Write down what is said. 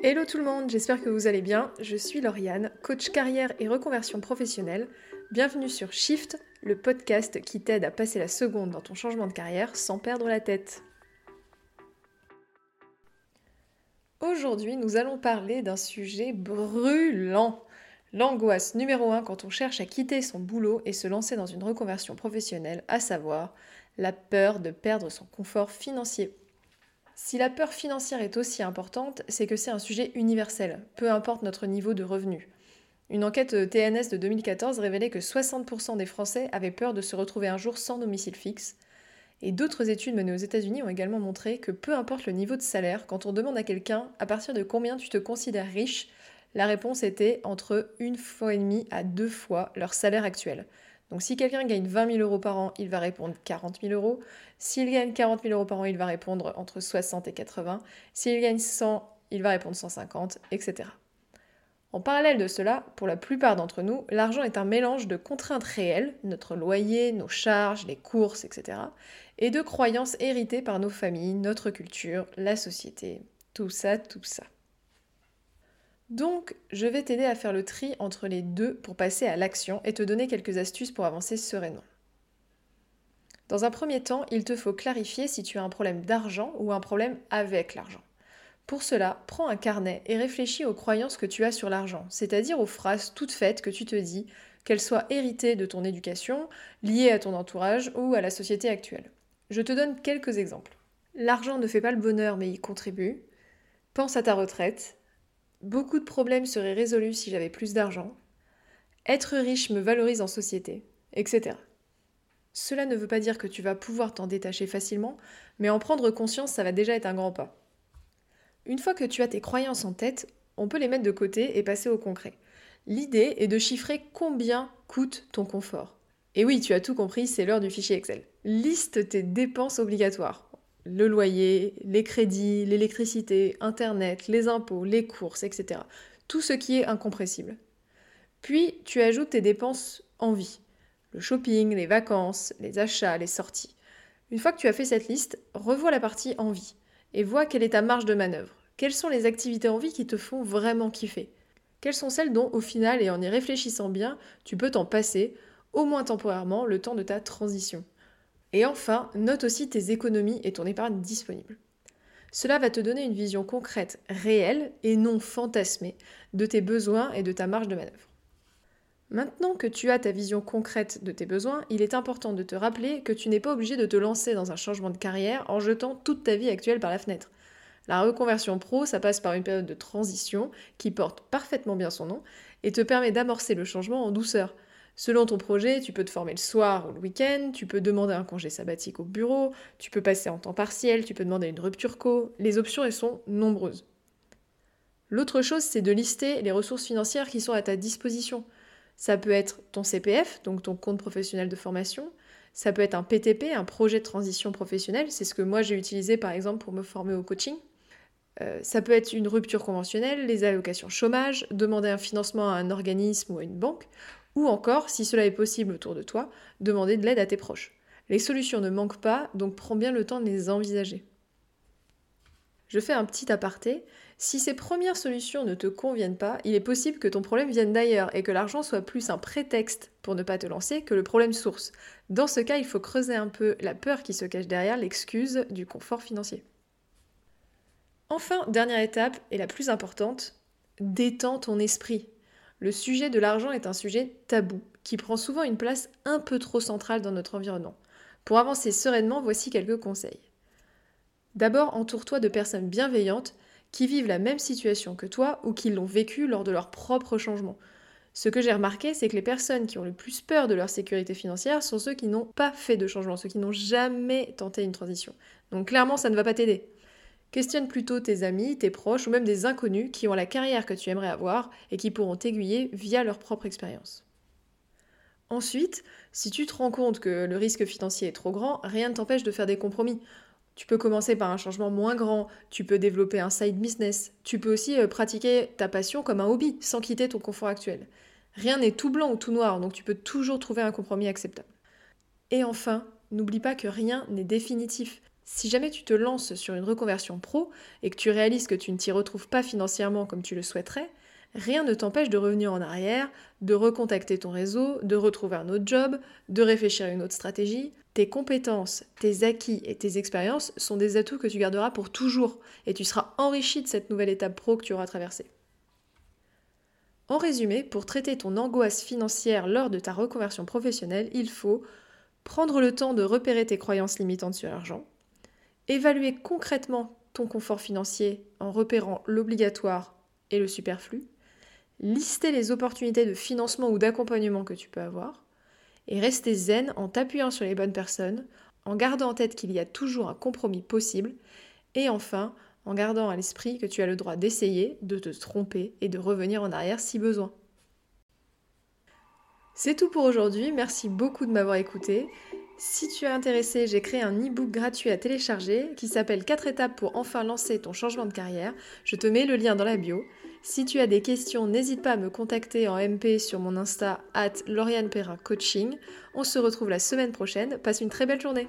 Hello tout le monde, j'espère que vous allez bien. Je suis Lauriane, coach carrière et reconversion professionnelle. Bienvenue sur Shift, le podcast qui t'aide à passer la seconde dans ton changement de carrière sans perdre la tête. Aujourd'hui, nous allons parler d'un sujet brûlant. L'angoisse numéro un quand on cherche à quitter son boulot et se lancer dans une reconversion professionnelle, à savoir la peur de perdre son confort financier. Si la peur financière est aussi importante, c'est que c'est un sujet universel, peu importe notre niveau de revenu. Une enquête TNS de 2014 révélait que 60% des Français avaient peur de se retrouver un jour sans domicile fixe. Et d'autres études menées aux États-Unis ont également montré que peu importe le niveau de salaire, quand on demande à quelqu'un à partir de combien tu te considères riche, la réponse était entre une fois et demie à deux fois leur salaire actuel. Donc si quelqu'un gagne 20 000 euros par an, il va répondre 40 000 euros. S'il gagne 40 000 euros par an, il va répondre entre 60 et 80. S'il gagne 100, il va répondre 150, etc. En parallèle de cela, pour la plupart d'entre nous, l'argent est un mélange de contraintes réelles, notre loyer, nos charges, les courses, etc., et de croyances héritées par nos familles, notre culture, la société, tout ça, tout ça. Donc, je vais t'aider à faire le tri entre les deux pour passer à l'action et te donner quelques astuces pour avancer sereinement. Dans un premier temps, il te faut clarifier si tu as un problème d'argent ou un problème avec l'argent. Pour cela, prends un carnet et réfléchis aux croyances que tu as sur l'argent, c'est-à-dire aux phrases toutes faites que tu te dis, qu'elles soient héritées de ton éducation, liées à ton entourage ou à la société actuelle. Je te donne quelques exemples. L'argent ne fait pas le bonheur mais il contribue. Pense à ta retraite. Beaucoup de problèmes seraient résolus si j'avais plus d'argent. Être riche me valorise en société, etc. Cela ne veut pas dire que tu vas pouvoir t'en détacher facilement, mais en prendre conscience, ça va déjà être un grand pas. Une fois que tu as tes croyances en tête, on peut les mettre de côté et passer au concret. L'idée est de chiffrer combien coûte ton confort. Et oui, tu as tout compris, c'est l'heure du fichier Excel. Liste tes dépenses obligatoires le loyer, les crédits, l'électricité, Internet, les impôts, les courses, etc. Tout ce qui est incompressible. Puis tu ajoutes tes dépenses en vie. Le shopping, les vacances, les achats, les sorties. Une fois que tu as fait cette liste, revois la partie en vie et vois quelle est ta marge de manœuvre. Quelles sont les activités en vie qui te font vraiment kiffer? Quelles sont celles dont, au final, et en y réfléchissant bien, tu peux t'en passer, au moins temporairement, le temps de ta transition? Et enfin, note aussi tes économies et ton épargne disponible. Cela va te donner une vision concrète, réelle et non fantasmée de tes besoins et de ta marge de manœuvre. Maintenant que tu as ta vision concrète de tes besoins, il est important de te rappeler que tu n'es pas obligé de te lancer dans un changement de carrière en jetant toute ta vie actuelle par la fenêtre. La reconversion pro, ça passe par une période de transition qui porte parfaitement bien son nom et te permet d'amorcer le changement en douceur. Selon ton projet, tu peux te former le soir ou le week-end, tu peux demander un congé sabbatique au bureau, tu peux passer en temps partiel, tu peux demander une rupture co. Les options, elles sont nombreuses. L'autre chose, c'est de lister les ressources financières qui sont à ta disposition. Ça peut être ton CPF, donc ton compte professionnel de formation. Ça peut être un PTP, un projet de transition professionnelle. C'est ce que moi j'ai utilisé par exemple pour me former au coaching. Euh, ça peut être une rupture conventionnelle, les allocations chômage, demander un financement à un organisme ou à une banque, ou encore, si cela est possible autour de toi, demander de l'aide à tes proches. Les solutions ne manquent pas, donc prends bien le temps de les envisager. Je fais un petit aparté. Si ces premières solutions ne te conviennent pas, il est possible que ton problème vienne d'ailleurs et que l'argent soit plus un prétexte pour ne pas te lancer que le problème source. Dans ce cas, il faut creuser un peu la peur qui se cache derrière l'excuse du confort financier. Enfin, dernière étape et la plus importante, détends ton esprit le sujet de l'argent est un sujet tabou, qui prend souvent une place un peu trop centrale dans notre environnement. Pour avancer sereinement, voici quelques conseils. D'abord, entoure-toi de personnes bienveillantes qui vivent la même situation que toi ou qui l'ont vécu lors de leur propre changement. Ce que j'ai remarqué, c'est que les personnes qui ont le plus peur de leur sécurité financière sont ceux qui n'ont pas fait de changement, ceux qui n'ont jamais tenté une transition. Donc clairement, ça ne va pas t'aider. Questionne plutôt tes amis, tes proches ou même des inconnus qui ont la carrière que tu aimerais avoir et qui pourront t'aiguiller via leur propre expérience. Ensuite, si tu te rends compte que le risque financier est trop grand, rien ne t'empêche de faire des compromis. Tu peux commencer par un changement moins grand, tu peux développer un side business, tu peux aussi euh, pratiquer ta passion comme un hobby sans quitter ton confort actuel. Rien n'est tout blanc ou tout noir, donc tu peux toujours trouver un compromis acceptable. Et enfin, n'oublie pas que rien n'est définitif. Si jamais tu te lances sur une reconversion pro et que tu réalises que tu ne t'y retrouves pas financièrement comme tu le souhaiterais, rien ne t'empêche de revenir en arrière, de recontacter ton réseau, de retrouver un autre job, de réfléchir à une autre stratégie. Tes compétences, tes acquis et tes expériences sont des atouts que tu garderas pour toujours et tu seras enrichi de cette nouvelle étape pro que tu auras traversée. En résumé, pour traiter ton angoisse financière lors de ta reconversion professionnelle, il faut prendre le temps de repérer tes croyances limitantes sur l'argent, évaluer concrètement ton confort financier en repérant l'obligatoire et le superflu, lister les opportunités de financement ou d'accompagnement que tu peux avoir, et rester zen en t'appuyant sur les bonnes personnes, en gardant en tête qu'il y a toujours un compromis possible, et enfin en gardant à l'esprit que tu as le droit d'essayer, de te tromper et de revenir en arrière si besoin. C'est tout pour aujourd'hui, merci beaucoup de m'avoir écouté. Si tu es intéressé, j'ai créé un e-book gratuit à télécharger qui s'appelle 4 étapes pour enfin lancer ton changement de carrière. Je te mets le lien dans la bio. Si tu as des questions, n'hésite pas à me contacter en MP sur mon Insta at Lauriane Perrin Coaching. On se retrouve la semaine prochaine. Passe une très belle journée.